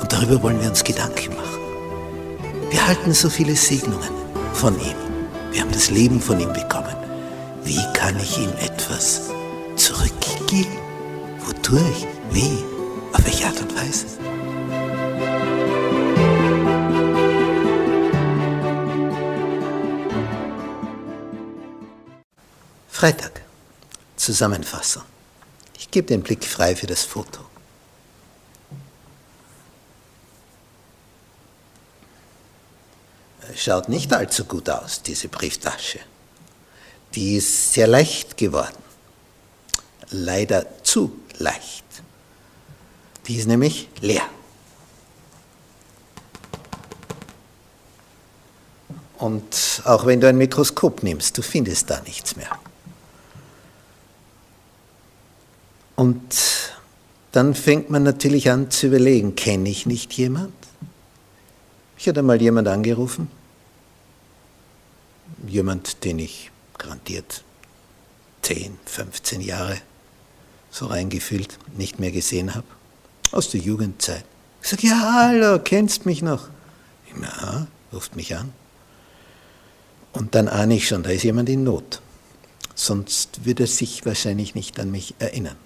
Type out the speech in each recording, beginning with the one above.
Und darüber wollen wir uns Gedanken machen. Wir halten so viele Segnungen von ihm. Wir haben das Leben von ihm bekommen. Wie kann ich ihm etwas zurückgeben? Wodurch? Wie? Auf welche Art und Weise? Freitag. Zusammenfassung. Ich gebe den Blick frei für das Foto. Schaut nicht allzu gut aus, diese Brieftasche. Die ist sehr leicht geworden. Leider zu leicht. Die ist nämlich leer. Und auch wenn du ein Mikroskop nimmst, du findest da nichts mehr. Und dann fängt man natürlich an zu überlegen, kenne ich nicht jemand? Ich hatte mal jemand angerufen, jemand, den ich garantiert 10, 15 Jahre so reingefühlt nicht mehr gesehen habe, aus der Jugendzeit. Ich sage, ja, hallo, kennst mich noch? Ja, ruft mich an. Und dann ahne ich schon, da ist jemand in Not. Sonst würde er sich wahrscheinlich nicht an mich erinnern.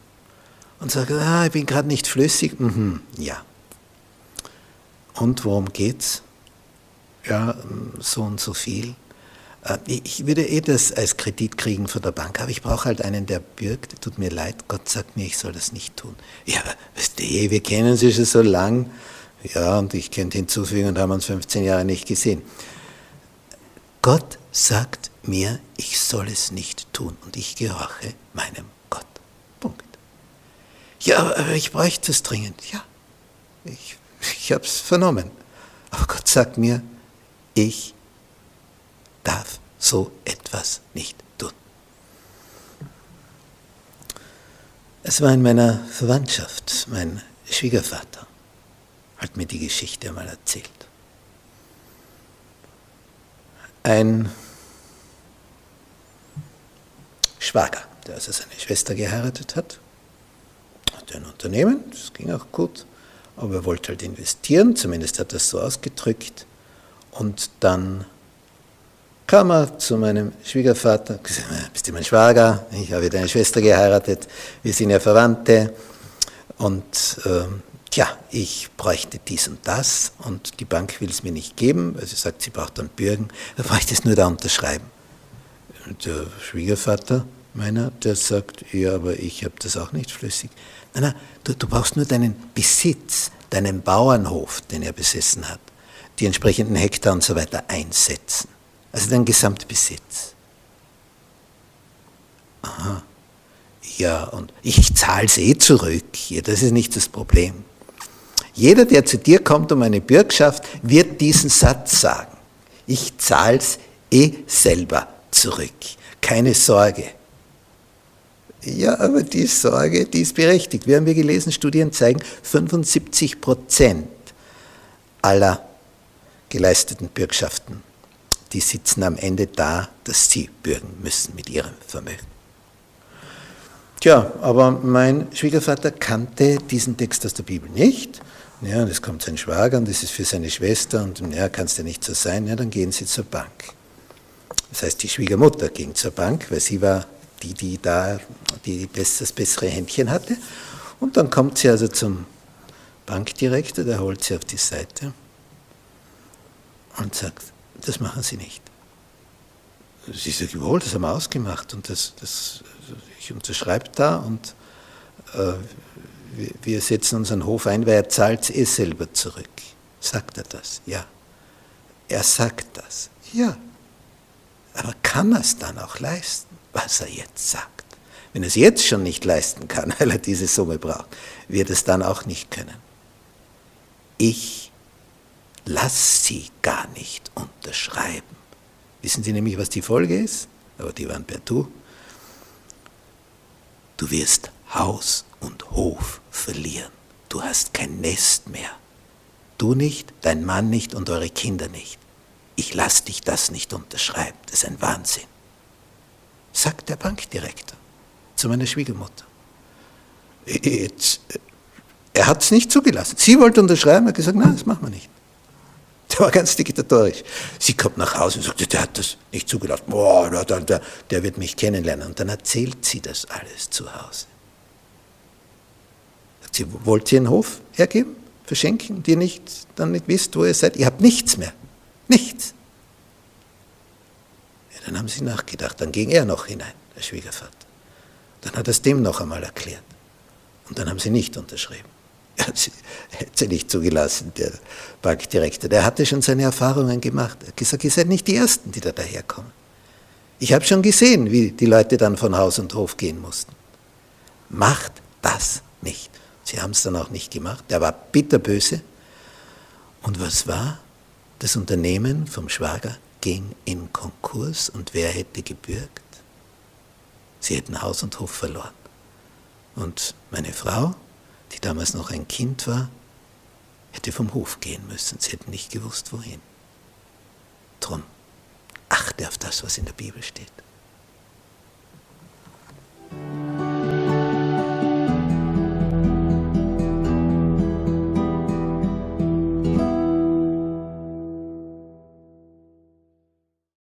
Und sage, ah, ich bin gerade nicht flüssig. Mhm, ja. Und worum geht's? Ja, so und so viel. Äh, ich würde eh das als Kredit kriegen von der Bank, aber ich brauche halt einen, der bürgt. Tut mir leid, Gott sagt mir, ich soll das nicht tun. Ja, aber weißt du, wir kennen sie schon so lang. Ja, und ich könnte hinzufügen und haben uns 15 Jahre nicht gesehen. Gott sagt mir, ich soll es nicht tun und ich gehorche meinem Gott. Punkt. Ja, aber ich bräuchte es dringend. Ja, ich, ich habe es vernommen. Aber Gott sagt mir, ich so etwas nicht tun. Es war in meiner Verwandtschaft, mein Schwiegervater hat mir die Geschichte einmal erzählt. Ein Schwager, der also seine Schwester geheiratet hat, hatte ein Unternehmen, das ging auch gut, aber er wollte halt investieren, zumindest hat er es so ausgedrückt, und dann kam er zu meinem Schwiegervater, gesagt, bist du mein Schwager, ich habe deine Schwester geheiratet, wir sind ja Verwandte und äh, tja, ich bräuchte dies und das und die Bank will es mir nicht geben, weil sie sagt, sie braucht dann Bürgen, da bräuchte es nur da unterschreiben. Der Schwiegervater meiner, der sagt, ja, aber ich habe das auch nicht flüssig. Nein, nein, du, du brauchst nur deinen Besitz, deinen Bauernhof, den er besessen hat, die entsprechenden Hektar und so weiter einsetzen. Also dein Gesamtbesitz. Aha. Ja, und ich zahle es eh zurück. Ja, das ist nicht das Problem. Jeder, der zu dir kommt um eine Bürgschaft, wird diesen Satz sagen. Ich zahle es eh selber zurück. Keine Sorge. Ja, aber die Sorge, die ist berechtigt. Wir haben wir gelesen, Studien zeigen, 75 Prozent aller geleisteten Bürgschaften die sitzen am Ende da, dass sie bürgen müssen mit ihrem Vermögen. Tja, aber mein Schwiegervater kannte diesen Text aus der Bibel nicht. Ja, es kommt sein Schwager und das ist für seine Schwester und ja, kann es ja nicht so sein, ja, dann gehen sie zur Bank. Das heißt, die Schwiegermutter ging zur Bank, weil sie war die, die da die das bessere Händchen hatte. Und dann kommt sie also zum Bankdirektor, der holt sie auf die Seite und sagt, das machen sie nicht. Sie sagt, wohl, das haben wir ausgemacht und das, das, ich unterschreibe da und äh, wir, wir setzen unseren Hof ein, weil er zahlt es eh selber zurück. Sagt er das? Ja. Er sagt das. Ja. Aber kann er es dann auch leisten, was er jetzt sagt? Wenn er es jetzt schon nicht leisten kann, weil er diese Summe braucht, wird es dann auch nicht können. ich lass sie gar nicht unterschreiben. Wissen Sie nämlich, was die Folge ist? Aber die waren per Du. Du wirst Haus und Hof verlieren. Du hast kein Nest mehr. Du nicht, dein Mann nicht und eure Kinder nicht. Ich lass dich das nicht unterschreiben. Das ist ein Wahnsinn. Sagt der Bankdirektor zu meiner Schwiegermutter. Jetzt, er hat es nicht zugelassen. Sie wollte unterschreiben, er hat gesagt, nein, das machen wir nicht. Der war ganz diktatorisch. Sie kommt nach Hause und sagt, der hat das nicht zugelassen. Boah, der, der, der wird mich kennenlernen. Und dann erzählt sie das alles zu Hause. Sagt sie, wollt ihr einen Hof hergeben, verschenken, die nicht, dann nicht wisst, wo ihr seid? Ihr habt nichts mehr. Nichts. Ja, dann haben sie nachgedacht. Dann ging er noch hinein, der Schwiegervater. Dann hat er es dem noch einmal erklärt. Und dann haben sie nicht unterschrieben. Sie nicht zugelassen, der Bankdirektor. Der hatte schon seine Erfahrungen gemacht. Er hat gesagt, ihr seid nicht die Ersten, die da daherkommen. Ich habe schon gesehen, wie die Leute dann von Haus und Hof gehen mussten. Macht das nicht. Sie haben es dann auch nicht gemacht. Er war bitterböse. Und was war? Das Unternehmen vom Schwager ging in Konkurs und wer hätte gebürgt? Sie hätten Haus und Hof verloren. Und meine Frau, die damals noch ein Kind war, hätte vom Hof gehen müssen. Sie hätten nicht gewusst, wohin. Drum, achte auf das, was in der Bibel steht.